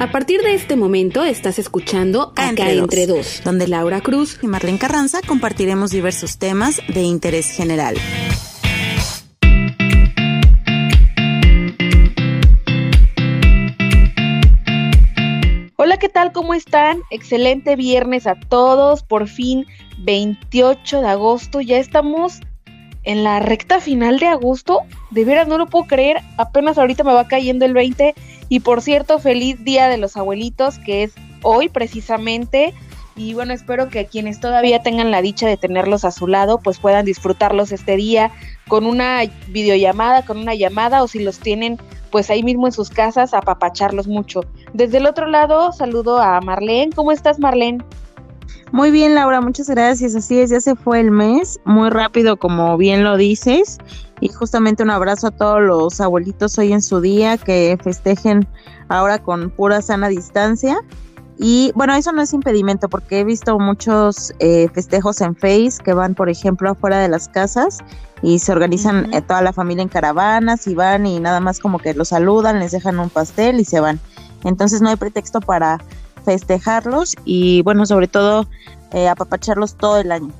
A partir de este momento estás escuchando Acá, entre, dos, donde Laura Cruz y Marlene Carranza compartiremos diversos temas de interés general. Hola, ¿qué tal? ¿Cómo están? Excelente viernes a todos. Por fin, 28 de agosto. Ya estamos en la recta final de agosto. De veras, no lo puedo creer. Apenas ahorita me va cayendo el 20 y por cierto, feliz Día de los Abuelitos, que es hoy precisamente. Y bueno, espero que quienes todavía tengan la dicha de tenerlos a su lado, pues puedan disfrutarlos este día con una videollamada, con una llamada, o si los tienen pues ahí mismo en sus casas, apapacharlos mucho. Desde el otro lado, saludo a Marlene. ¿Cómo estás, Marlene? Muy bien, Laura, muchas gracias. Así es, ya se fue el mes, muy rápido, como bien lo dices. Y justamente un abrazo a todos los abuelitos hoy en su día, que festejen ahora con pura sana distancia. Y bueno, eso no es impedimento porque he visto muchos eh, festejos en Face que van, por ejemplo, afuera de las casas y se organizan eh, toda la familia en caravanas y van y nada más como que los saludan, les dejan un pastel y se van. Entonces no hay pretexto para festejarlos y bueno, sobre todo eh, apapacharlos todo el año.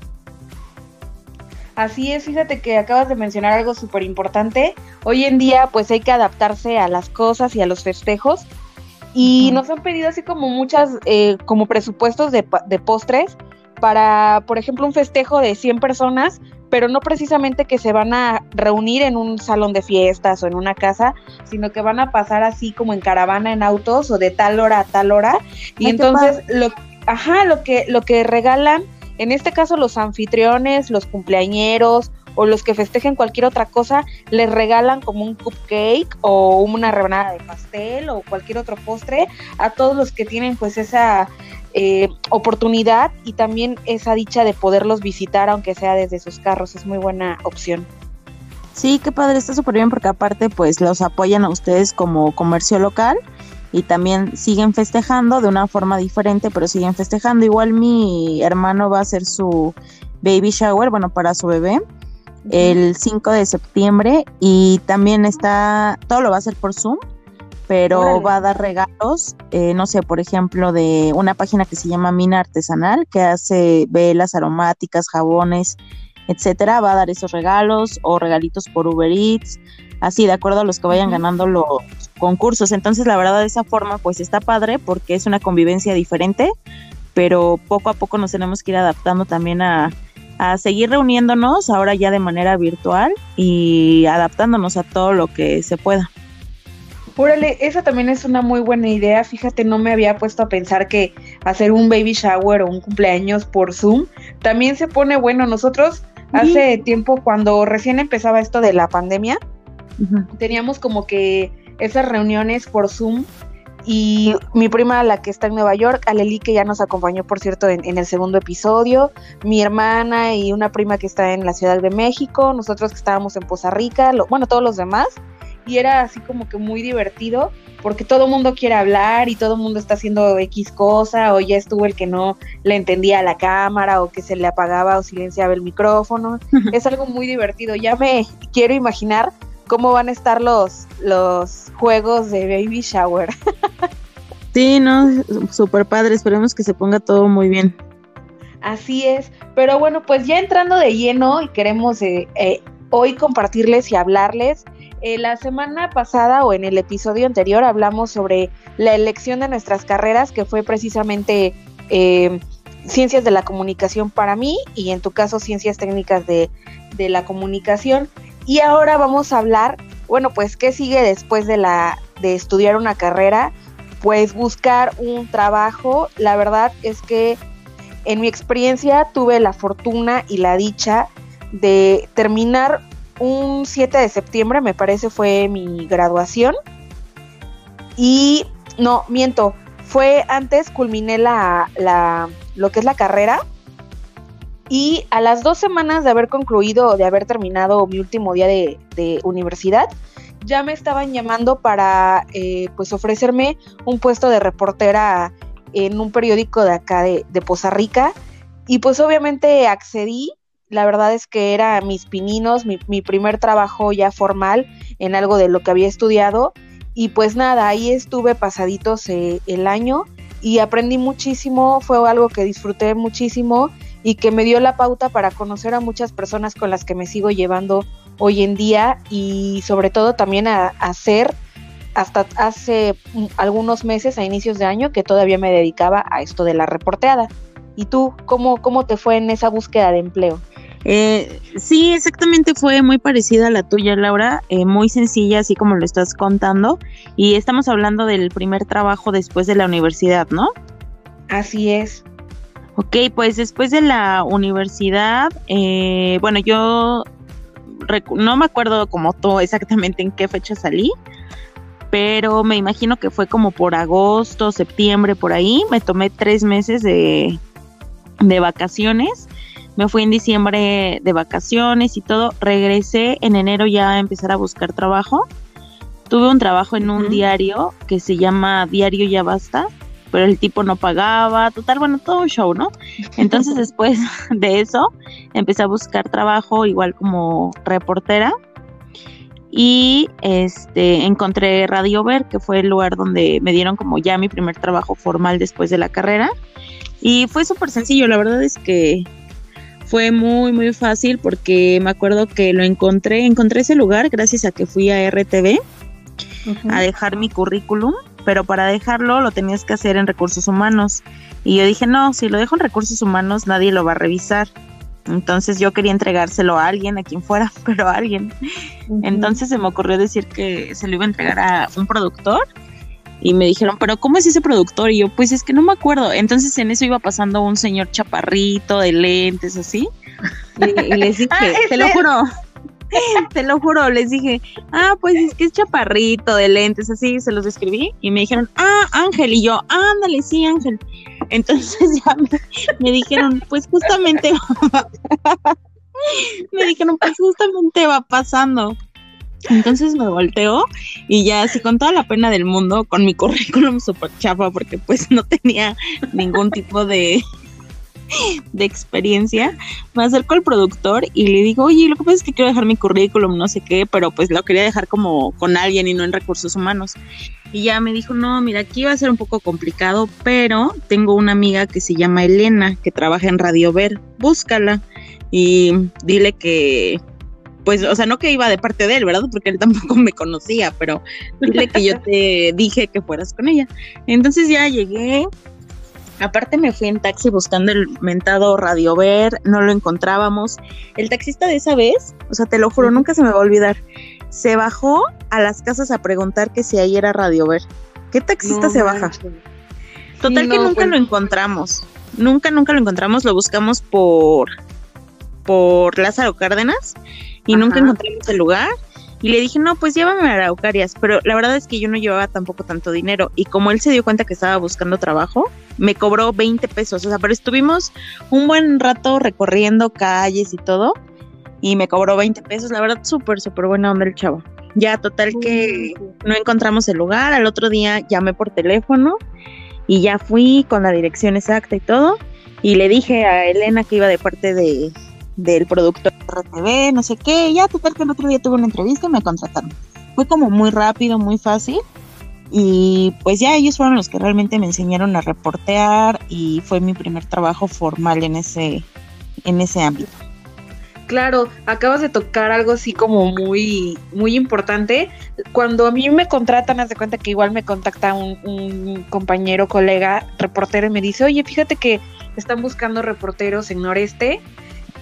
Así es, fíjate que acabas de mencionar algo súper importante. Hoy en día pues hay que adaptarse a las cosas y a los festejos. Y nos han pedido así como muchas, eh, como presupuestos de, de, postres para, por ejemplo, un festejo de 100 personas, pero no precisamente que se van a reunir en un salón de fiestas o en una casa, sino que van a pasar así como en caravana en autos o de tal hora a tal hora. Y entonces, lo, ajá, lo que, lo que regalan en este caso, los anfitriones, los cumpleañeros o los que festejen cualquier otra cosa, les regalan como un cupcake o una rebanada de pastel o cualquier otro postre a todos los que tienen pues esa eh, oportunidad y también esa dicha de poderlos visitar aunque sea desde sus carros. Es muy buena opción. Sí, qué padre, está súper bien porque aparte pues los apoyan a ustedes como comercio local y también siguen festejando de una forma diferente, pero siguen festejando. Igual mi hermano va a hacer su baby shower, bueno, para su bebé, el 5 de septiembre y también está, todo lo va a hacer por Zoom, pero va a dar regalos, eh, no sé, por ejemplo, de una página que se llama Mina Artesanal, que hace velas aromáticas, jabones, etcétera, va a dar esos regalos o regalitos por Uber Eats, así de acuerdo a los que vayan ganando los concursos. Entonces, la verdad, de esa forma, pues está padre porque es una convivencia diferente, pero poco a poco nos tenemos que ir adaptando también a, a seguir reuniéndonos, ahora ya de manera virtual y adaptándonos a todo lo que se pueda. Órale, esa también es una muy buena idea. Fíjate, no me había puesto a pensar que hacer un baby shower o un cumpleaños por Zoom también se pone bueno. Nosotros hace tiempo, cuando recién empezaba esto de la pandemia, teníamos como que esas reuniones por Zoom y mi prima, la que está en Nueva York, Aleli, que ya nos acompañó, por cierto, en, el segundo episodio, mi hermana y una prima que está en la Ciudad de México, nosotros que estábamos en Poza Rica, bueno, todos los demás, y era así como que muy divertido, porque todo el mundo quiere hablar y todo el mundo está haciendo X cosa, o ya estuvo el que no le entendía la cámara, o que se le apagaba o silenciaba el micrófono, es algo muy divertido, ya me quiero imaginar cómo van a estar los, los juegos de Baby Shower. sí, no, súper padre, esperemos que se ponga todo muy bien. Así es, pero bueno, pues ya entrando de lleno y queremos eh, eh, hoy compartirles y hablarles. Eh, la semana pasada o en el episodio anterior hablamos sobre la elección de nuestras carreras, que fue precisamente ciencias de la comunicación para mí y en tu caso ciencias técnicas de, de la comunicación. Y ahora vamos a hablar, bueno, pues qué sigue después de la de estudiar una carrera, pues buscar un trabajo. La verdad es que en mi experiencia tuve la fortuna y la dicha de terminar un 7 de septiembre, me parece fue mi graduación. Y no, miento, fue antes culminé la, la lo que es la carrera y a las dos semanas de haber concluido, de haber terminado mi último día de, universidad, ya me estaban llamando para eh, pues ofrecerme un puesto de reportera en un periódico de acá de, Poza Rica. Y pues obviamente accedí. La verdad es que era mis pininos, mi, mi primer trabajo ya formal en algo de lo que había estudiado. Y pues nada, ahí estuve pasaditos eh, el año y aprendí muchísimo, fue algo que disfruté muchísimo y que me dio la pauta para conocer a muchas personas con las que me sigo llevando hoy en día y sobre todo también a, hacer hasta hace algunos meses, a inicios de año, que todavía me dedicaba a esto de la reporteada. ¿Y tú cómo, cómo te fue en esa búsqueda de empleo? Eh, sí, exactamente fue muy parecida a la tuya, Laura, eh, muy sencilla, así como lo estás contando. Y estamos hablando del primer trabajo después de la universidad, ¿no? Así es. Ok, pues después de la universidad, eh, bueno, yo no me acuerdo como todo exactamente en qué fecha salí, pero me imagino que fue como por agosto, septiembre, por ahí. Me tomé tres meses de, de vacaciones. Me fui en diciembre de vacaciones y todo. Regresé en enero ya a empezar a buscar trabajo. Tuve un trabajo en un diario que se llama Diario Ya Basta pero el tipo no pagaba, total, bueno, todo un show, ¿no? Entonces después de eso empecé a buscar trabajo igual como reportera y este encontré Radio Ver, que fue el lugar donde me dieron como ya mi primer trabajo formal después de la carrera y fue súper sencillo, la verdad es que fue muy muy fácil porque me acuerdo que lo encontré, encontré ese lugar gracias a que fui a RTV a dejar mi currículum pero para dejarlo lo tenías que hacer en recursos humanos. Y yo dije, no, si lo dejo en recursos humanos nadie lo va a revisar. Entonces yo quería entregárselo a alguien, a quien fuera, pero a alguien. Entonces se me ocurrió decir que se lo iba a entregar a un productor y me dijeron, pero ¿cómo es ese productor? Y yo, pues es que no me acuerdo. Entonces en eso iba pasando un señor chaparrito de lentes así. Y, les dije, ah, te lo juro, Te lo juro, les dije, ah, pues es que es chaparrito, de lentes, así, se los describí y me dijeron, ah, Ángel, y yo, ándale, sí, Ángel. Entonces ya me, dijeron, pues justamente, me dijeron, pues justamente va pasando. Entonces me volteó y ya así con toda la pena del mundo, con mi currículum super chapa, porque pues no tenía ningún tipo de, de experiencia, me acerco al productor y le digo, oye, lo que pasa es que quiero dejar mi currículum, no sé qué, pero pues lo quería dejar como con alguien y no en recursos humanos. Y ya me dijo, no, mira, aquí va a ser un poco complicado, pero tengo una amiga que se llama Elena, que trabaja en Radio Ver, búscala y dile que, pues, o sea, no que iba de parte de él, ¿verdad? Porque él tampoco me conocía, pero dile que yo te dije que fueras con ella. Entonces ya llegué, Aparte me fui en taxi buscando el mentado Radio Ver, no lo encontrábamos. El taxista de esa vez, o sea, te lo juro, nunca se me va a olvidar, se bajó a las casas a preguntar que si ahí era Radio Ver. ¿Qué taxista se baja? Total que nunca pues lo encontramos. Nunca, nunca lo encontramos, lo buscamos por por Lázaro Cárdenas y nunca encontramos el lugar. Y le dije, no, pues llévame a Araucarias, pero la verdad es que yo no llevaba tampoco tanto dinero. Y como él se dio cuenta que estaba buscando trabajo, me cobró 20 pesos. O sea, pero estuvimos un buen rato recorriendo calles y todo. Y me cobró 20 pesos. La verdad, súper, súper buena onda el chavo. Ya, total que no encontramos el lugar. Al otro día llamé por teléfono y ya fui con la dirección exacta y todo. Y le dije a Elena que iba de parte de, del productor RTV, no sé qué, ya total que el otro día tuve una entrevista y me contrataron. Fue como muy rápido, muy fácil y pues ya ellos fueron los que realmente me enseñaron a reportear y fue mi primer trabajo formal en ese en ese ámbito. Claro, acabas de tocar algo así como muy, muy importante. Cuando a mí me contratan, haz de cuenta que igual me contacta un, un compañero, colega, reportero, y me dice, oye, fíjate que están buscando reporteros en Noreste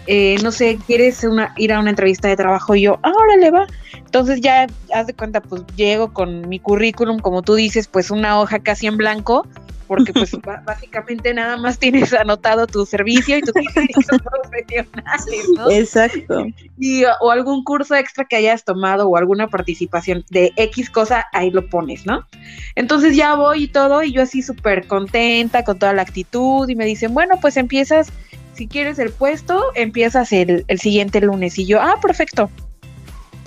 eh, no sé, ¿quieres una, ir a una entrevista de trabajo? Y yo, ahora le va. Entonces ya, haz de cuenta, pues llego con mi currículum, como tú dices, pues una hoja casi en blanco, porque pues básicamente nada más tienes anotado tu servicio y tus servicios profesionales, ¿no? Exacto. Y, o algún curso extra que hayas tomado o alguna participación de X cosa, ahí lo pones, ¿no? Entonces ya voy y todo, y yo así súper contenta con toda la actitud, y me dicen, bueno, pues empiezas si quieres el puesto, empiezas el, siguiente lunes. Y yo, ah, perfecto.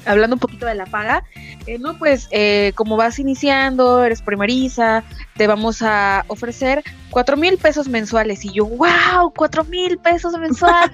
Hablando un poquito de la paga, eh, no, pues eh, como vas iniciando, eres primeriza, te vamos a ofrecer cuatro mil pesos mensuales. Y yo, wow, cuatro mil pesos mensuales.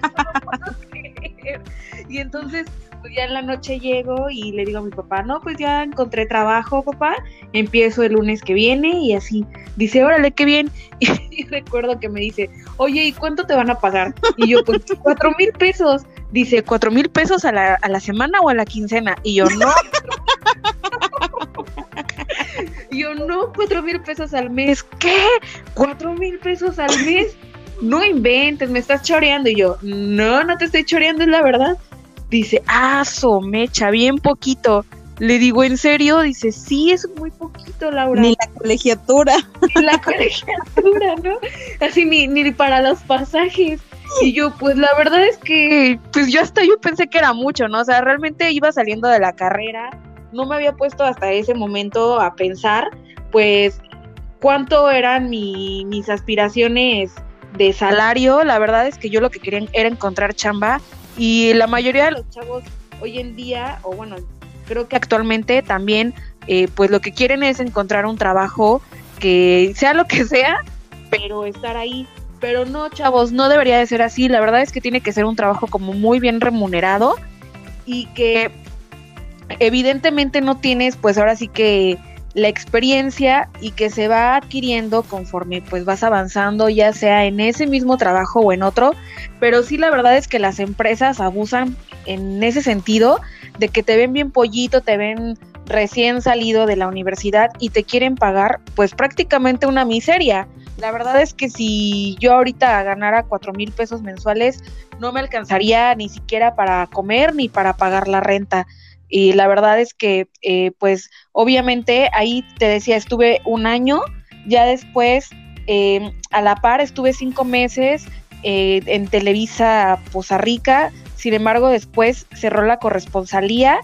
y entonces pues ya en la noche llego y le digo a mi papá, no, pues ya encontré trabajo, papá, empiezo el lunes que viene y así. Dice, órale, qué bien. Y, recuerdo que me dice, oye, ¿y cuánto te van a pagar? Y yo, pues cuatro mil pesos. Dice, ¿cuatro mil pesos a la, a la semana o a la quincena? Y yo, no. yo, no, cuatro mil pesos al mes. ¿Qué? ¿Cuatro mil pesos al mes? No inventes, me estás choreando. Y yo, no, no te estoy choreando, es la verdad. Dice, ah, somecha, bien poquito. Le digo, ¿en serio? Dice, sí, es muy poquito, Laura. Ni la colegiatura. Ni la colegiatura, ¿no? Así ni, ni para los pasajes. Y yo, pues la verdad es que, pues yo hasta yo pensé que era mucho, ¿no? O sea, realmente iba saliendo de la carrera, no me había puesto hasta ese momento a pensar, pues, cuánto eran mi, mis aspiraciones de salario. La verdad es que yo lo que quería era encontrar chamba y la mayoría de los chavos hoy en día, o bueno, creo que actualmente también, eh, pues lo que quieren es encontrar un trabajo que sea lo que sea, pero estar ahí. Pero no, chavos, no debería de ser así. La verdad es que tiene que ser un trabajo como muy bien remunerado y que evidentemente no tienes, pues ahora sí que la experiencia y que se va adquiriendo conforme pues vas avanzando, ya sea en ese mismo trabajo o en otro, pero sí la verdad es que las empresas abusan en ese sentido de que te ven bien pollito, te ven recién salido de la universidad y te quieren pagar pues prácticamente una miseria. La verdad es que si yo ahorita ganara cuatro mil pesos mensuales, no me alcanzaría ni siquiera para comer ni para pagar la renta. Y la verdad es que, eh, pues, obviamente ahí te decía, estuve un año, ya después, eh, a la par, estuve cinco meses eh, en Televisa Poza Rica, sin embargo, después cerró la corresponsalía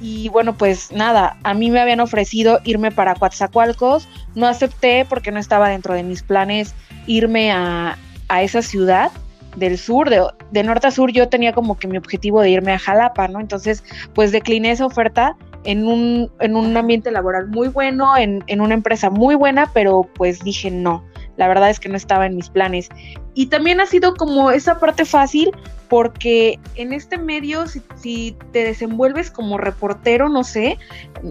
y bueno, pues nada, a mí me habían ofrecido irme para Coatzacoalcos, no acepté porque no estaba dentro de mis planes irme a, a esa ciudad del sur, de, de, norte a sur, yo tenía como que mi objetivo de irme a Jalapa, ¿no? Entonces, pues decliné esa oferta en un, en un ambiente laboral muy bueno, en, en una empresa muy buena, pero pues dije no, la verdad es que no estaba en mis planes. Y también ha sido como esa parte fácil porque en este medio, si, te desenvuelves como reportero, no sé,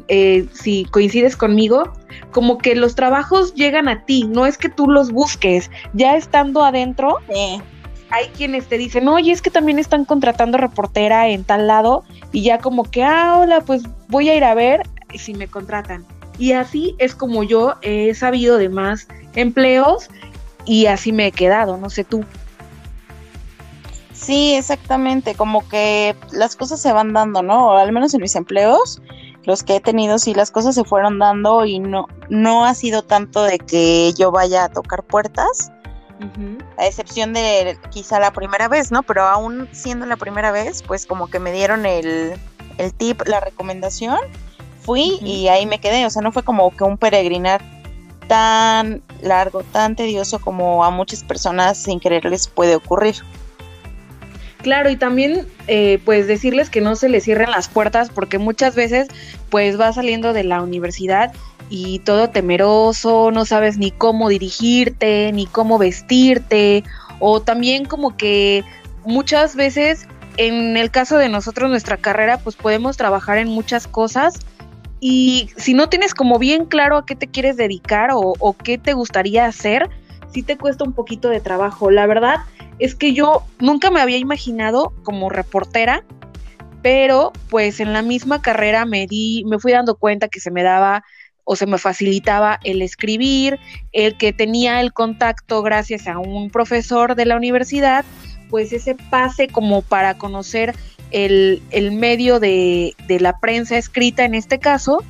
eh, si coincides conmigo, como que los trabajos llegan a ti, no es que tú los busques, ya estando adentro. Hay quienes te dicen, oye, es que también están contratando reportera en tal lado y ya como que, ah, hola, pues voy a ir a ver si me contratan. Y así es como yo he sabido de más empleos y así me he quedado, no sé tú. Sí, exactamente, como que las cosas se van dando, ¿no? al menos en mis empleos, los que he tenido, sí, las cosas se fueron dando y no, no ha sido tanto de que yo vaya a tocar puertas, a excepción de quizá la primera vez, ¿no? Pero aún siendo la primera vez, pues como que me dieron el, el tip, la recomendación, fui y ahí me quedé, o sea, no fue como que un peregrinar tan largo, tan tedioso como a muchas personas sin querer les puede ocurrir. Claro, y también eh, pues decirles que no se les cierren las puertas porque muchas veces pues vas saliendo de la universidad y todo temeroso, no sabes ni cómo dirigirte, ni cómo vestirte, o también como que muchas veces en el caso de nosotros nuestra carrera pues podemos trabajar en muchas cosas y si no tienes como bien claro a qué te quieres dedicar o, qué te gustaría hacer, sí te cuesta un poquito de trabajo. La verdad, es que yo nunca me había imaginado como reportera, pero pues en la misma carrera me di, me fui dando cuenta que se me daba o se me facilitaba el escribir, el que tenía el contacto gracias a un profesor de la universidad, pues ese pase como para conocer el, el medio de, de la prensa escrita en este caso.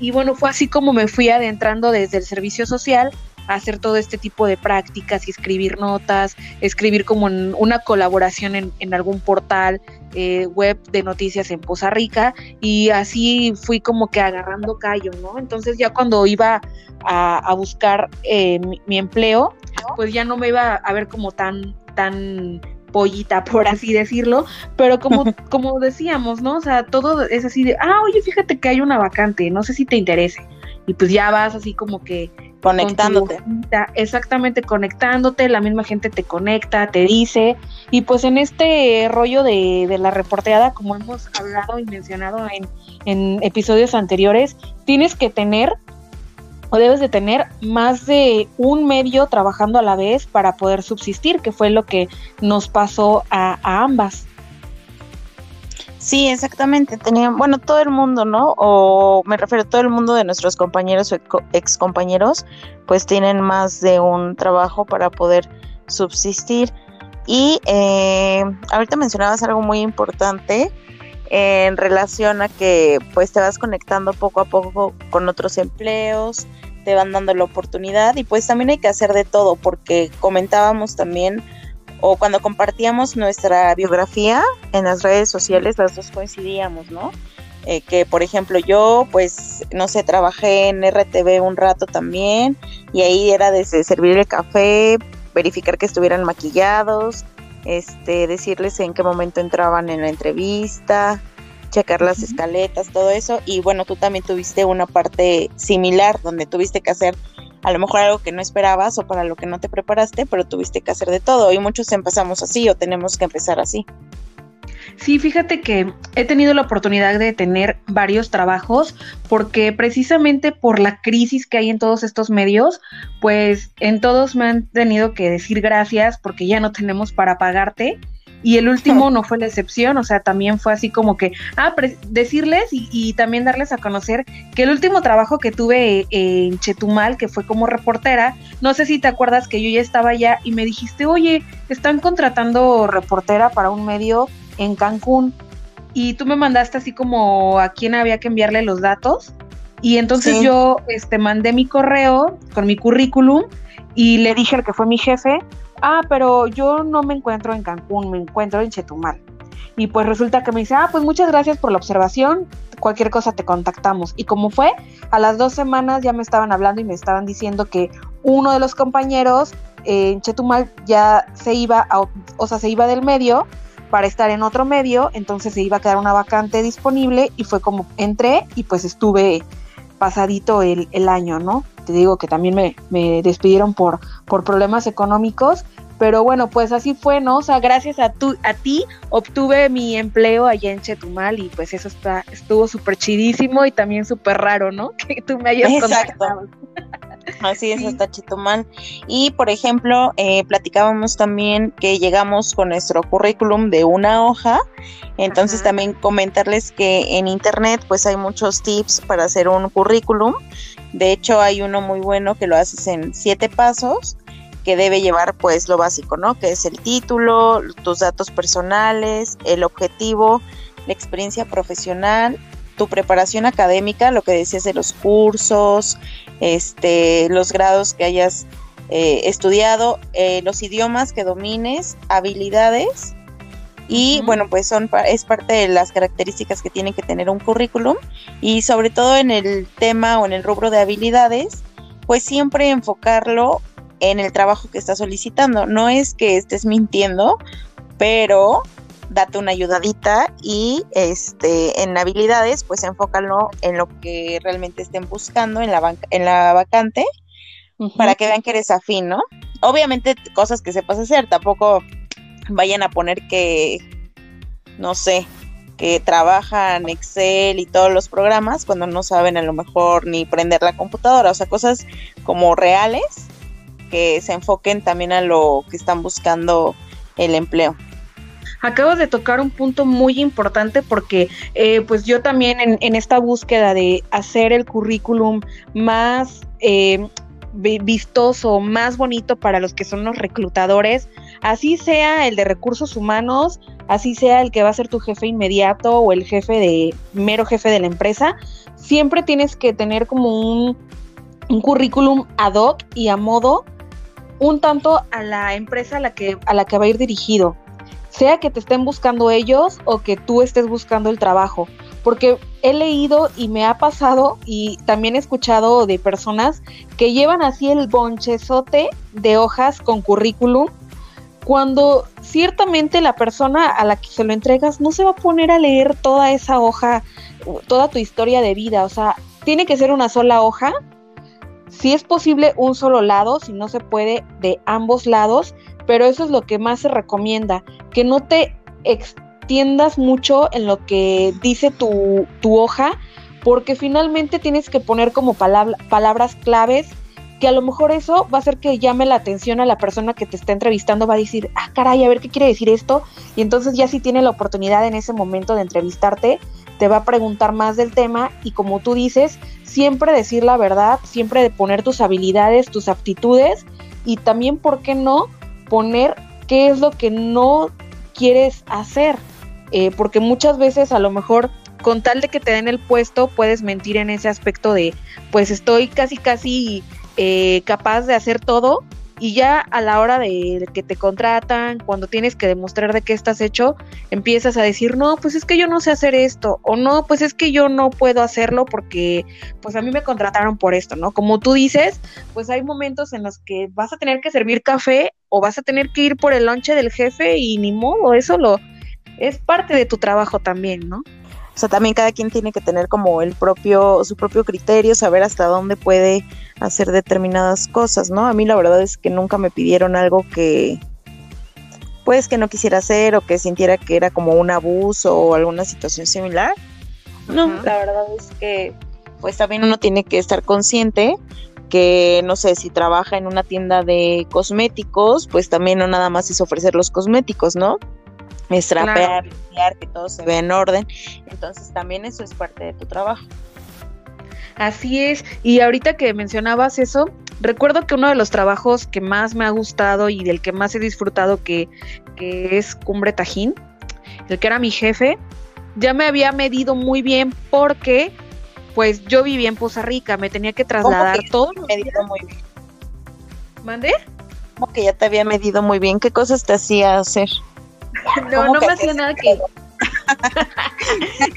Y bueno, fue así como me fui adentrando desde el servicio social hacer todo este tipo de prácticas y escribir notas, escribir como en una colaboración en, algún portal eh, web de noticias en Poza Rica y así fui como que agarrando callo, ¿no? Entonces ya cuando iba a, buscar eh, mi, empleo, pues ya no me iba a ver como tan, tan pollita, por así decirlo, pero como, como decíamos, ¿no? O sea, todo es así de, ah, oye, fíjate que hay una vacante, no sé si te interese. Y pues ya vas así como que Conectándote. exactamente, conectándote, la misma gente te conecta, te dice, y pues en este rollo de, de la reporteada, como hemos hablado y mencionado en, en episodios anteriores, tienes que tener o debes de tener más de un medio trabajando a la vez para poder subsistir, que fue lo que nos pasó a, ambas. Sí, exactamente. Tenían, bueno, todo el mundo, ¿no? O me refiero a todo el mundo de nuestros compañeros o ex compañeros, pues tienen más de un trabajo para poder subsistir. Y eh, ahorita mencionabas algo muy importante en relación a que pues te vas conectando poco a poco con otros empleos, te van dando la oportunidad y pues también hay que hacer de todo porque comentábamos también o cuando compartíamos nuestra biografía en las redes sociales las dos coincidíamos, ¿no? Eh, que por ejemplo yo pues no sé, trabajé en RTV un rato también y ahí era desde servir el café, verificar que estuvieran maquillados, este, decirles en qué momento entraban en la entrevista, checar las escaletas, todo eso. Y bueno, tú también tuviste una parte similar donde tuviste que hacer a lo mejor algo que no esperabas o para lo que no te preparaste, pero tuviste que hacer de todo. Y muchos empezamos así o tenemos que empezar así. Sí, fíjate que he tenido la oportunidad de tener varios trabajos porque precisamente por la crisis que hay en todos estos medios, pues en todos me han tenido que decir gracias porque ya no tenemos para pagarte. Y el último no fue la excepción, o sea, también fue así como que, ah, decirles y, también darles a conocer que el último trabajo que tuve en Chetumal, que fue como reportera, no sé si te acuerdas que yo ya estaba allá y me dijiste, oye, están contratando reportera para un medio en Cancún y tú me mandaste así como a quién había que enviarle los datos y entonces yo este mandé mi correo con mi currículum y le dije al que fue mi jefe, ah, pero yo no me encuentro en Cancún, me encuentro en Chetumal. Y pues resulta que me dice, ah, pues muchas gracias por la observación, cualquier cosa te contactamos. Y como fue, a las dos semanas ya me estaban hablando y me estaban diciendo que uno de los compañeros en Chetumal ya se iba, a, o sea, se iba del medio para estar en otro medio, entonces se iba a quedar una vacante disponible y fue como entré y pues estuve pasadito el, el año, ¿no? Te digo que también me, me, despidieron por, por problemas económicos, pero bueno, pues así fue, ¿no? O sea, gracias a, tu, a ti obtuve mi empleo allá en Chetumal y pues eso está, estuvo súper chidísimo y también súper raro, ¿no? Que tú me hayas Exacto. Así es, hasta Chetumal. Y por ejemplo, eh, platicábamos también que llegamos con nuestro currículum de una hoja. Entonces también comentarles que en internet pues hay muchos tips para hacer un currículum. De hecho hay uno muy bueno que lo haces en siete pasos que debe llevar pues lo básico, ¿no? Que es el título, tus datos personales, el objetivo, la experiencia profesional, tu preparación académica, lo que decías de los cursos, este, los grados que hayas eh, estudiado, eh, los idiomas que domines, habilidades y bueno, pues son es parte de las características que tiene que tener un currículum y sobre todo en el tema o en el rubro de habilidades, pues siempre enfocarlo en el trabajo que estás solicitando. No es que estés mintiendo, pero date una ayudadita y este en habilidades pues enfócalo en lo que realmente estén buscando en la en la vacante para que vean que eres afín, ¿no? Obviamente cosas que sepas hacer, tampoco vayan a poner que no sé, que trabajan Excel y todos los programas cuando no saben a lo mejor ni prender la computadora, o sea, cosas como reales que se enfoquen también a lo que están buscando el empleo. Acabas de tocar un punto muy importante porque eh, pues yo también en, esta búsqueda de hacer el currículum más eh, vistoso, más bonito para los que son los reclutadores, así sea el de recursos humanos, así sea el que va a ser tu jefe inmediato o el jefe de mero jefe de la empresa, siempre tienes que tener como un, un currículum ad hoc y a modo un tanto a la empresa a la que a la que va a ir dirigido. Sea que te estén buscando ellos o que tú estés buscando el trabajo, porque he leído y me ha pasado y también he escuchado de personas que llevan así el bonchezote de hojas con currículum cuando ciertamente la persona a la que se lo entregas no se va a poner a leer toda esa hoja, toda tu historia de vida, o sea, tiene que ser una sola hoja si es posible un solo lado, si no se puede de ambos lados, pero eso es lo que más se recomienda, que no te extiendas mucho en lo que dice tu, tu hoja, porque finalmente tienes que poner como palabras claves que a lo mejor eso va a hacer que llame la atención a la persona que te está entrevistando, va a decir, ah, caray, a ver qué quiere decir esto, y entonces ya si tiene la oportunidad en ese momento de entrevistarte, te va a preguntar más del tema y como tú dices, siempre decir la verdad, siempre de poner tus habilidades, tus aptitudes y también, ¿por qué no? Poner qué es lo que no quieres hacer, eh, porque muchas veces a lo mejor con tal de que te den el puesto, puedes mentir en ese aspecto de, pues estoy casi, casi eh, capaz de hacer todo y ya a la hora de que te contratan, cuando tienes que demostrar de qué estás hecho, empiezas a decir, no, pues es que yo no sé hacer esto, o no, pues es que yo no puedo hacerlo porque pues a mí me contrataron por esto, ¿no? Como tú dices, pues hay momentos en los que vas a tener que servir café o vas a tener que ir por el lonche del jefe y ni modo, eso lo es parte de tu trabajo también, ¿no? O sea, también cada quien tiene que tener como el propio, su propio criterio, saber hasta dónde puede hacer determinadas cosas, ¿no? A mí la verdad es que nunca me pidieron algo que, pues, que no quisiera hacer o que sintiera que era como un abuso o alguna situación similar. No, la verdad es que, pues, también uno tiene que estar consciente que, no sé, si trabaja en una tienda de cosméticos, pues también no nada más es ofrecer los cosméticos, ¿no? Estrapear, que todo se vea en orden. Entonces también eso es parte de tu trabajo. Así es, y ahorita que mencionabas eso, recuerdo que uno de los trabajos que más me ha gustado y del que más he disfrutado que, que es Cumbre Tajín, el que era mi jefe, ya me había medido muy bien porque pues yo vivía en Poza Rica, me tenía que trasladar todo. Medido muy bien. ¿Mandé? Como que ya te había medido muy bien, ¿qué cosas te hacía hacer? No, no me hacía nada que.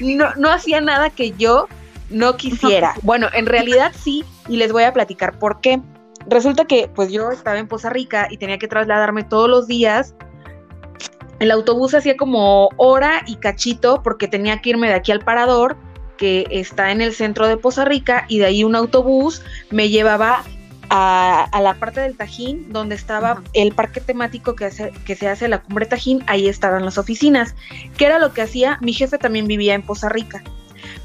no, no hacía nada que yo no quisiera. Bueno, en realidad sí, y les voy a platicar por qué. Resulta que pues yo estaba en Poza Rica y tenía que trasladarme todos los días. El autobús hacía como hora y cachito porque tenía que irme de aquí al parador que está en el centro de Poza Rica y de ahí un autobús me llevaba a, la parte del Tajín, donde estaba el parque temático que, hace, que se hace la cumbre Tajín, ahí estaban las oficinas. ¿Qué era lo que hacía? Mi jefe también vivía en Poza Rica.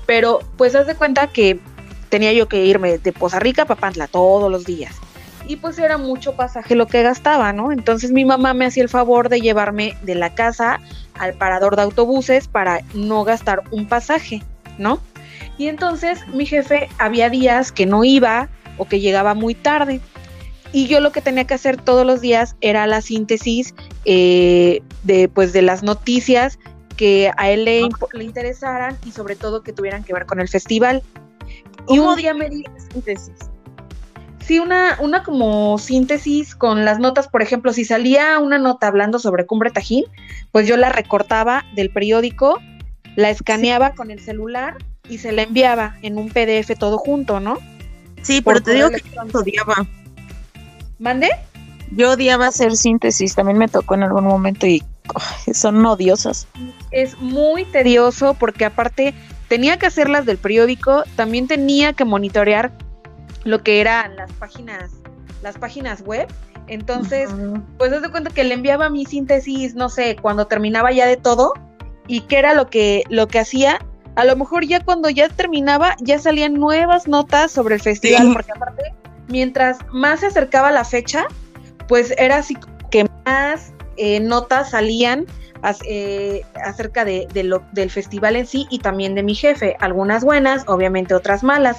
Pero pues haz de cuenta que tenía yo que irme de Poza Rica a Papantla todos los días. Y pues era mucho pasaje lo que gastaba, ¿no? Entonces mi mamá me hacía el favor de llevarme de la casa al parador de autobuses para no gastar un pasaje, ¿no? Y entonces mi jefe había días que no iba, o que llegaba muy tarde. Y yo lo que tenía que hacer todos los días era la síntesis eh, de, pues, de las noticias que a él le, le, interesaran y sobre todo que tuvieran que ver con el festival. Y un día me di síntesis. Sí, una, una como síntesis con las notas, por ejemplo, si salía una nota hablando sobre Cumbre Tajín, pues yo la recortaba del periódico, la escaneaba con el celular y se la enviaba en un PDF todo junto, ¿no? Sí, pero te digo que yo odiaba. ¿Mande? Yo odiaba hacer síntesis, también me tocó en algún momento y son odiosas. Es muy tedioso porque aparte tenía que hacerlas del periódico, también tenía que monitorear lo que eran las páginas, las páginas web. Entonces, pues das de cuenta que le enviaba mi síntesis, no sé, cuando terminaba ya de todo, y qué era lo que, lo que hacía, a lo mejor ya cuando ya terminaba, ya salían nuevas notas sobre el festival, porque aparte, mientras más se acercaba la fecha, pues era así que más eh, notas salían eh, acerca de, lo, del festival en sí y también de mi jefe, algunas buenas, obviamente otras malas.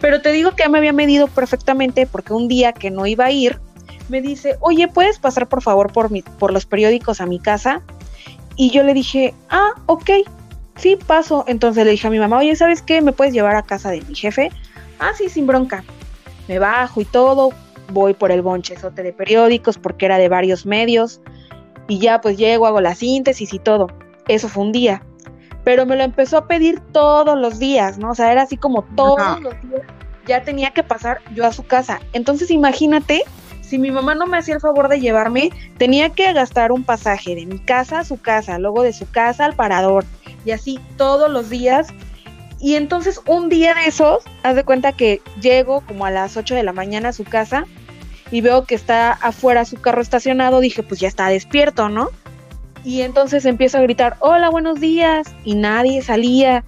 Pero te digo que ya me había medido perfectamente porque un día que no iba a ir, me dice, oye, ¿puedes pasar por favor por, mi, por los periódicos a mi casa? Y yo le dije, ah, ok sí, paso. Entonces le dije a mi mamá, oye, ¿sabes qué? ¿Me puedes llevar a casa de mi jefe? Ah, sí, sin bronca. Me bajo y todo, voy por el bonchezote de periódicos porque era de varios medios y ya pues llego, hago la síntesis y todo. Eso fue un día. Pero me lo empezó a pedir todos los días, ¿no? O sea, era así como todos los días ya tenía que pasar yo a su casa. Entonces imagínate, si mi mamá no me hacía el favor de llevarme, tenía que gastar un pasaje de mi casa a su casa, luego de su casa al parador, y así todos los días. Y entonces un día de esos, haz de cuenta que llego como a las 8 de la mañana a su casa y veo que está afuera su carro estacionado, dije, pues ya está despierto, ¿no? Y entonces empiezo a gritar, hola, buenos días, y nadie salía.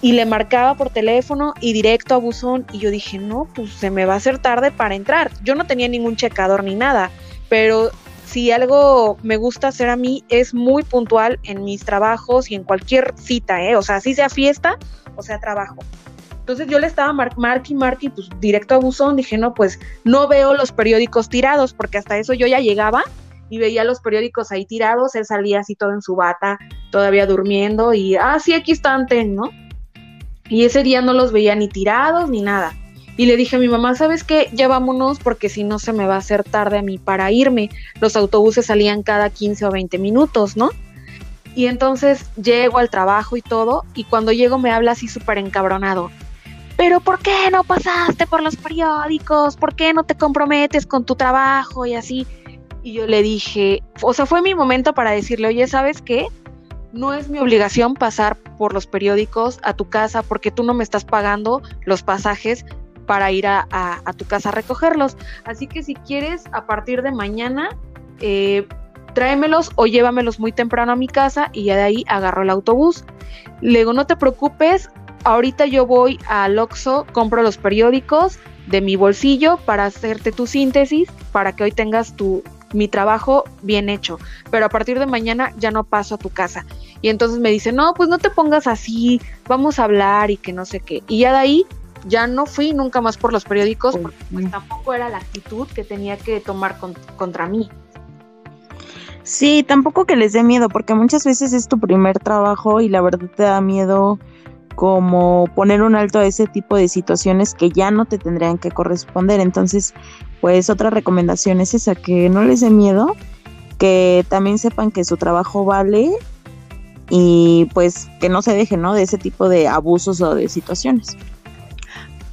Y le marcaba por teléfono y directo a buzón. Y yo dije, no, pues se me va a hacer tarde para entrar. Yo no tenía ningún checador ni nada, pero si algo me gusta hacer a mí es muy puntual en mis trabajos y en cualquier cita, ¿eh? O sea, si sea fiesta o sea trabajo. Entonces yo le estaba mar, mar y mar y pues directo a buzón dije, no, pues no veo los periódicos tirados, porque hasta eso yo ya llegaba y veía los periódicos ahí tirados, él salía así todo en su bata, todavía durmiendo y, ah, sí, aquí están, ¿no? Y ese día no los veía ni tirados ni nada. Y le dije a mi mamá, ¿sabes qué? Ya vámonos porque si no se me va a hacer tarde a mí para irme. Los autobuses salían cada 15 o 20 minutos, ¿no? Y entonces llego al trabajo y todo, y cuando llego me habla así súper encabronado. Pero ¿por qué no pasaste por los periódicos? ¿Por qué no te comprometes con tu trabajo y así? Y yo le dije, o sea, fue mi momento para decirle, oye, ¿sabes qué? No es mi obligación pasar por los periódicos a tu casa porque tú no me estás pagando los pasajes para ir a, tu casa a recogerlos. Así que si quieres, a partir de mañana, eh, tráemelos o llévamelos muy temprano a mi casa y ya de ahí agarro el autobús. Le digo, no te preocupes, ahorita yo voy al Oxxo, compro los periódicos de mi bolsillo para hacerte tu síntesis, para que hoy tengas tu, mi trabajo bien hecho, pero a partir de mañana ya no paso a tu casa. Y entonces me dice, no, pues no te pongas así, vamos a hablar y que no sé qué. Y ya de ahí ya no fui nunca más por los periódicos porque pues, tampoco era la actitud que tenía que tomar contra mí. Sí, tampoco que les dé miedo, porque muchas veces es tu primer trabajo y la verdad te da miedo como poner un alto a ese tipo de situaciones que ya no te tendrían que corresponder. Entonces, pues otra recomendación es esa, que no les dé miedo, que también sepan que su trabajo vale y pues que no se dejen, ¿no? De ese tipo de abusos o de situaciones.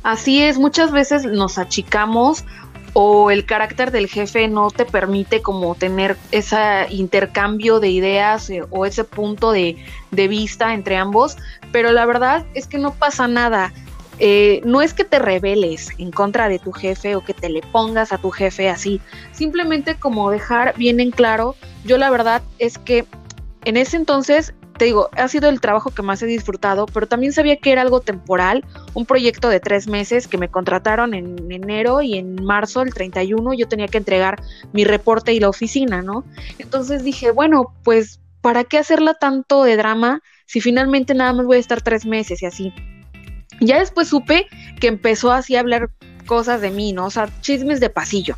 Así es, muchas veces nos achicamos o el carácter del jefe no te permite como tener ese intercambio de ideas eh, o ese punto de, vista entre ambos, pero la verdad es que no pasa nada. Eh, no es que te rebeles en contra de tu jefe o que te le pongas a tu jefe así, simplemente como dejar bien en claro, yo la verdad es que en ese entonces te digo, ha sido el trabajo que más he disfrutado, pero también sabía que era algo temporal, un proyecto de tres meses que me contrataron en enero y en marzo, el 31, yo tenía que entregar mi reporte y la oficina, ¿no? Entonces dije, bueno, pues, ¿para qué hacerla tanto de drama si finalmente nada más voy a estar tres meses y así? Ya después supe que empezó así a hablar cosas de mí, ¿no? O sea, chismes de pasillo.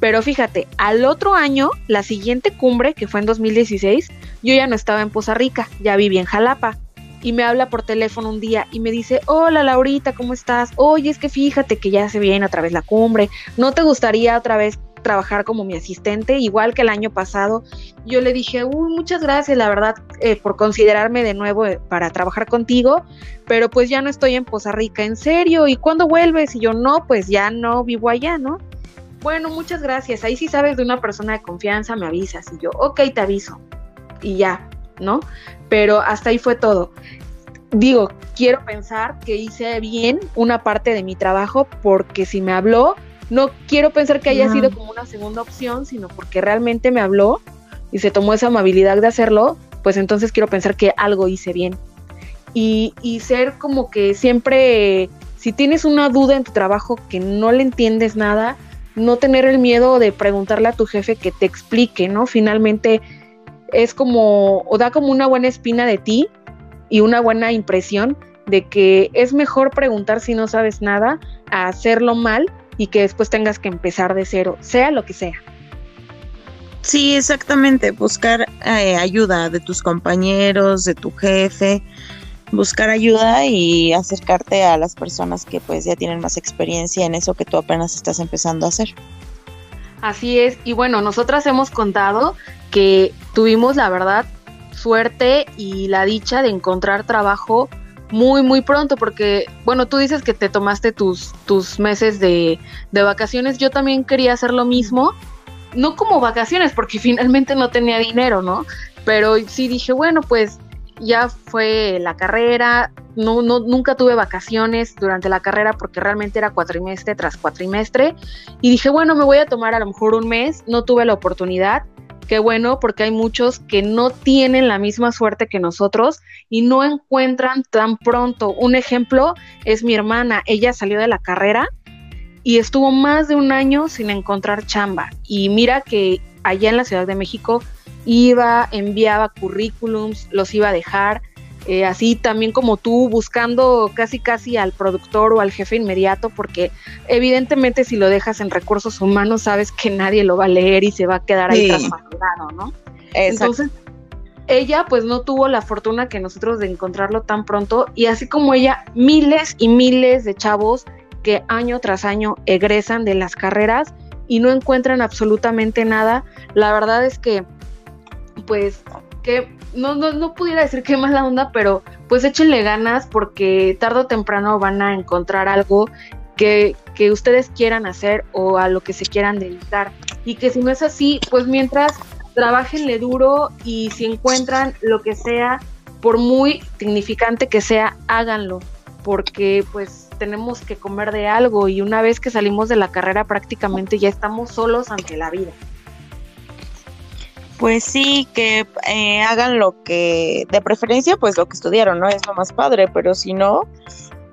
Pero fíjate, al otro año, la siguiente cumbre, que fue en 2016, yo ya no estaba en Poza Rica, ya vivía en Jalapa. Y me habla por teléfono un día y me dice, hola Laurita, ¿cómo estás? Oye, es que fíjate que ya se viene otra vez la cumbre. ¿No te gustaría otra vez trabajar como mi asistente, igual que el año pasado. Yo le dije, uy, muchas gracias, la verdad, eh, por considerarme de nuevo eh, para trabajar contigo, pero pues ya no estoy en Poza Rica, en serio, ¿y cuándo vuelves? Y yo, no, pues ya no vivo allá, ¿no? Bueno, muchas gracias, ahí sí sabes de una persona de confianza, me avisas. Y yo, ok, te aviso. Y ya, ¿no? Pero hasta ahí fue todo. Digo, quiero pensar que hice bien una parte de mi trabajo porque si me habló, no quiero pensar que haya sido como una segunda opción, sino porque realmente me habló y se tomó esa amabilidad de hacerlo, pues entonces quiero pensar que algo hice bien. Y, y ser como que siempre, si tienes una duda en tu trabajo que no le entiendes nada, no tener el miedo de preguntarle a tu jefe que te explique, ¿no? Finalmente es como, o da como una buena espina de ti y una buena impresión de que es mejor preguntar si no sabes nada a hacerlo mal y que después tengas que empezar de cero, sea lo que sea. Sí, exactamente, buscar eh, ayuda de tus compañeros, de tu jefe, buscar ayuda y acercarte a las personas que pues ya tienen más experiencia en eso que tú apenas estás empezando a hacer. Así es, y bueno, nosotras hemos contado que tuvimos la verdad suerte y la dicha de encontrar trabajo muy, muy pronto, porque, bueno, tú dices que te tomaste tus, tus meses de, de vacaciones, yo también quería hacer lo mismo, no como vacaciones, porque finalmente no tenía dinero, ¿no? Pero sí dije, bueno, pues ya fue la carrera, no, no, nunca tuve vacaciones durante la carrera porque realmente era cuatrimestre tras cuatrimestre. Y dije, bueno, me voy a tomar a lo mejor un mes, no tuve la oportunidad, qué bueno porque hay muchos que no tienen la misma suerte que nosotros y no encuentran tan pronto. Un ejemplo es mi hermana, ella salió de la carrera y estuvo más de un año sin encontrar chamba. Y mira que allá en la Ciudad de México iba, enviaba currículums, los iba a dejar, eh, así también como tú, buscando casi casi al productor o al jefe inmediato, porque evidentemente si lo dejas en recursos humanos, sabes que nadie lo va a leer y se va a quedar ahí sí. ¿no? Entonces, ella pues no tuvo la fortuna que nosotros de encontrarlo tan pronto y así como ella, miles y miles de chavos que año tras año egresan de las carreras y no encuentran absolutamente nada, la verdad es que pues que no, no, no pudiera decir que mala onda, pero pues échenle ganas porque tarde o temprano van a encontrar algo que, que ustedes quieran hacer o a lo que se quieran dedicar. Y que si no es así, pues mientras trabajenle duro y si encuentran lo que sea, por muy significante que sea, háganlo, porque pues tenemos que comer de algo y una vez que salimos de la carrera prácticamente ya estamos solos ante la vida. Pues sí, que eh, hagan lo que, de preferencia, pues lo que estudiaron, ¿no? Es lo más padre, pero si no,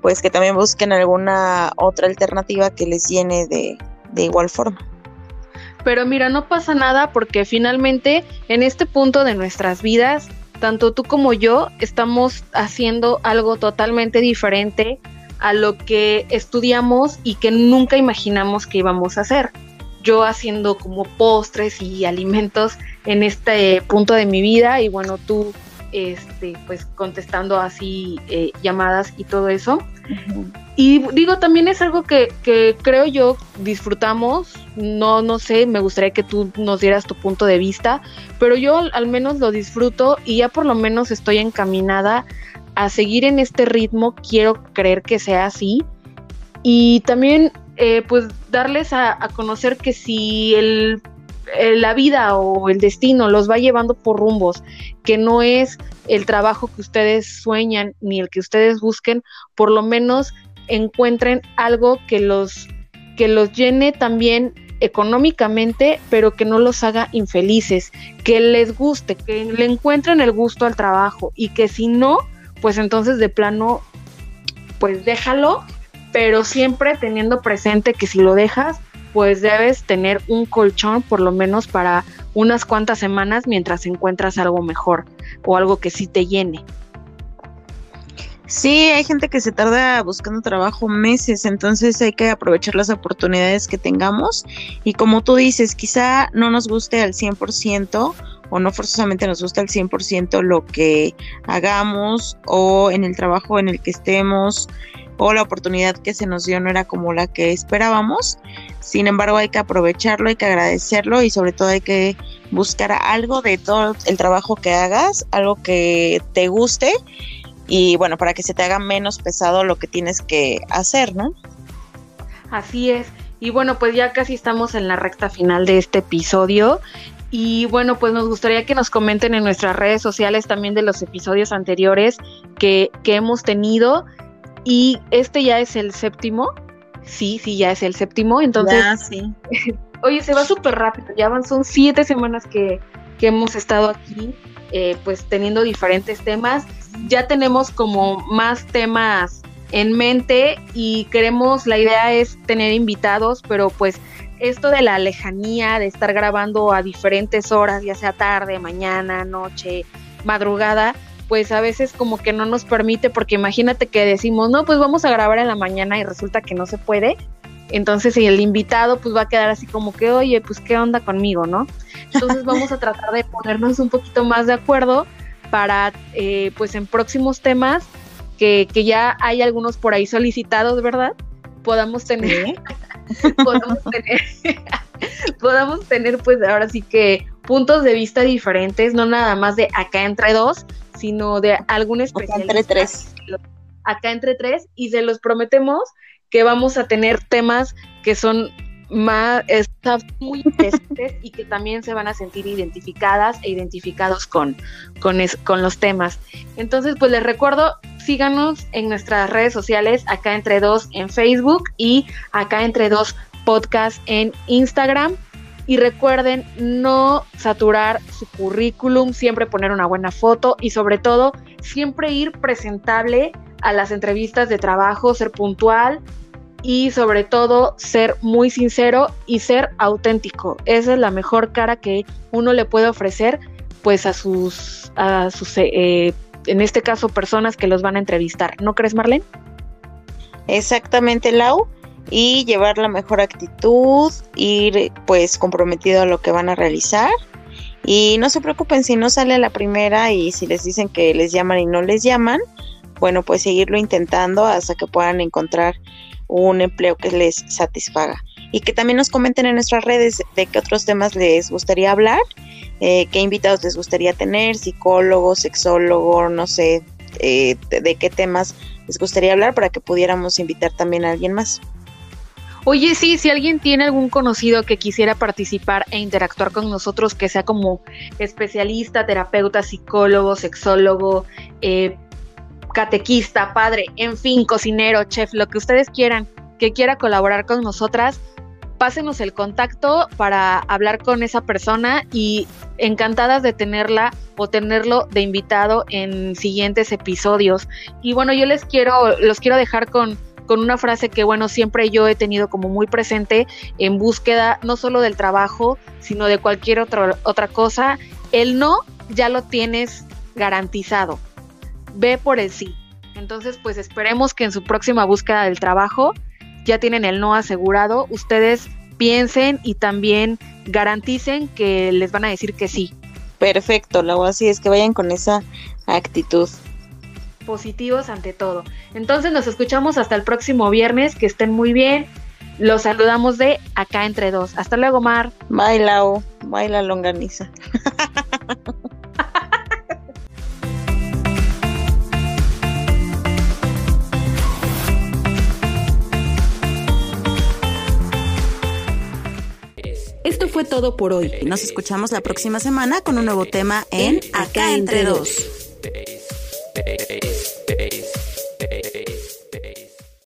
pues que también busquen alguna otra alternativa que les llene de, de igual forma. Pero mira, no pasa nada porque finalmente en este punto de nuestras vidas, tanto tú como yo estamos haciendo algo totalmente diferente a lo que estudiamos y que nunca imaginamos que íbamos a hacer yo haciendo como postres y alimentos en este punto de mi vida y bueno, tú este, pues contestando así eh, llamadas y todo eso. Y digo, también es algo que, que, creo yo disfrutamos, no, no sé, me gustaría que tú nos dieras tu punto de vista, pero yo al, menos lo disfruto y ya por lo menos estoy encaminada a seguir en este ritmo, quiero creer que sea así. Y también eh, pues darles a, conocer que si el, la vida o el destino los va llevando por rumbos que no es el trabajo que ustedes sueñan ni el que ustedes busquen, por lo menos encuentren algo que los que los llene también económicamente, pero que no los haga infelices, que les guste, que le encuentren el gusto al trabajo y que si no, pues entonces de plano, pues déjalo pero siempre teniendo presente que si lo dejas, pues debes tener un colchón por lo menos para unas cuantas semanas mientras encuentras algo mejor o algo que sí te llene. Sí, hay gente que se tarda buscando trabajo meses, entonces hay que aprovechar las oportunidades que tengamos y como tú dices, quizá no nos guste al 100% o no forzosamente nos gusta al 100% lo que hagamos o en el trabajo en el que estemos o la oportunidad que se nos dio no era como la que esperábamos. Sin embargo, hay que aprovecharlo, hay que agradecerlo y sobre todo hay que buscar algo de todo el trabajo que hagas, algo que te guste y bueno, para que se te haga menos pesado lo que tienes que hacer, ¿no? Así es. Y bueno, pues ya casi estamos en la recta final de este episodio. Y bueno, pues nos gustaría que nos comenten en nuestras redes sociales también de los episodios anteriores que, que hemos tenido y este ya es el séptimo. Sí, sí, ya es el séptimo. Entonces, sí. oye, se va súper rápido. Ya van, son siete semanas que, que hemos estado aquí, eh, pues teniendo diferentes temas. Ya tenemos como más temas en mente y queremos, la idea es tener invitados, pero pues esto de la lejanía, de estar grabando a diferentes horas, ya sea tarde, mañana, noche, madrugada, pues a veces como que no nos permite, porque imagínate que decimos, no, pues vamos a grabar en la mañana y resulta que no se puede. Entonces el invitado pues va a quedar así como que, oye, pues qué onda conmigo, ¿no? Entonces vamos a tratar de ponernos un poquito más de acuerdo para, eh, pues en próximos temas, que, que, ya hay algunos por ahí solicitados, ¿verdad? Podamos tener, podamos tener, podamos tener pues ahora sí que puntos de vista diferentes, no nada más de acá entre dos, sino de algún especialista. Acá entre tres. Acá entre tres y se los prometemos que vamos a tener temas que son más están muy interesantes y que también se van a sentir identificadas e identificados con, con, con los temas. Entonces, pues les recuerdo, síganos en nuestras redes sociales, acá entre dos en Facebook y acá entre dos podcast en Instagram. Y recuerden no saturar su currículum, siempre poner una buena foto y sobre todo siempre ir presentable a las entrevistas de trabajo, ser puntual, y sobre todo ser muy sincero y ser auténtico. Esa es la mejor cara que uno le puede ofrecer pues a sus, a sus eh, en este caso personas que los van a entrevistar. ¿No crees, Marlene? Exactamente, Lau. Y llevar la mejor actitud, ir pues comprometido a lo que van a realizar. Y no se preocupen si no sale la primera y si les dicen que les llaman y no les llaman, bueno, pues seguirlo intentando hasta que puedan encontrar un empleo que les satisfaga. Y que también nos comenten en nuestras redes de qué otros temas les gustaría hablar, eh, qué invitados les gustaría tener, psicólogo, sexólogo, no sé, eh, de, qué temas les gustaría hablar para que pudiéramos invitar también a alguien más. Oye, sí, si alguien tiene algún conocido que quisiera participar e interactuar con nosotros, que sea como especialista, terapeuta, psicólogo, sexólogo, eh, catequista, padre, en fin, cocinero, chef, lo que ustedes quieran, que quiera colaborar con nosotras, pásenos el contacto para hablar con esa persona y encantadas de tenerla o tenerlo de invitado en siguientes episodios. Y bueno, yo les quiero, los quiero dejar con, con una frase que bueno, siempre yo he tenido como muy presente en búsqueda no solo del trabajo, sino de cualquier otra cosa. El no ya lo tienes garantizado ve por el sí. Entonces, pues esperemos que en su próxima búsqueda del trabajo ya tienen el no asegurado. Ustedes piensen y también garanticen que les van a decir que sí. Perfecto, Lau, así es que vayan con esa actitud. Positivos ante todo. Entonces nos escuchamos hasta el próximo viernes, que estén muy bien. Los saludamos de acá entre dos. Hasta luego, Mar. Bye, Lau. Bye, la longaniza. Esto fue todo por hoy. Nos escuchamos la próxima semana con un nuevo tema en Acá entre dos. bass, bass, bass, bass.